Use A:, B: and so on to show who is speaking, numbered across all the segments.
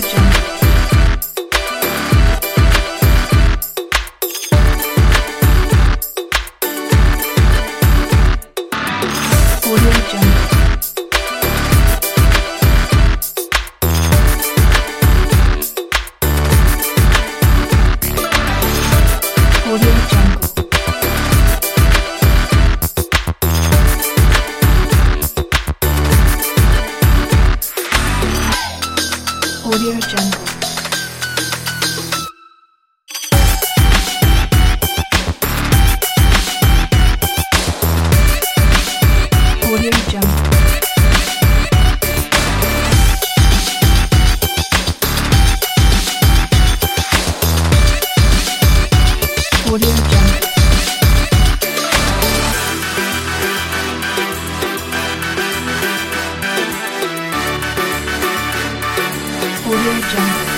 A: Johnny. your Jungle. 我就一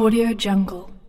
A: Audio Jungle.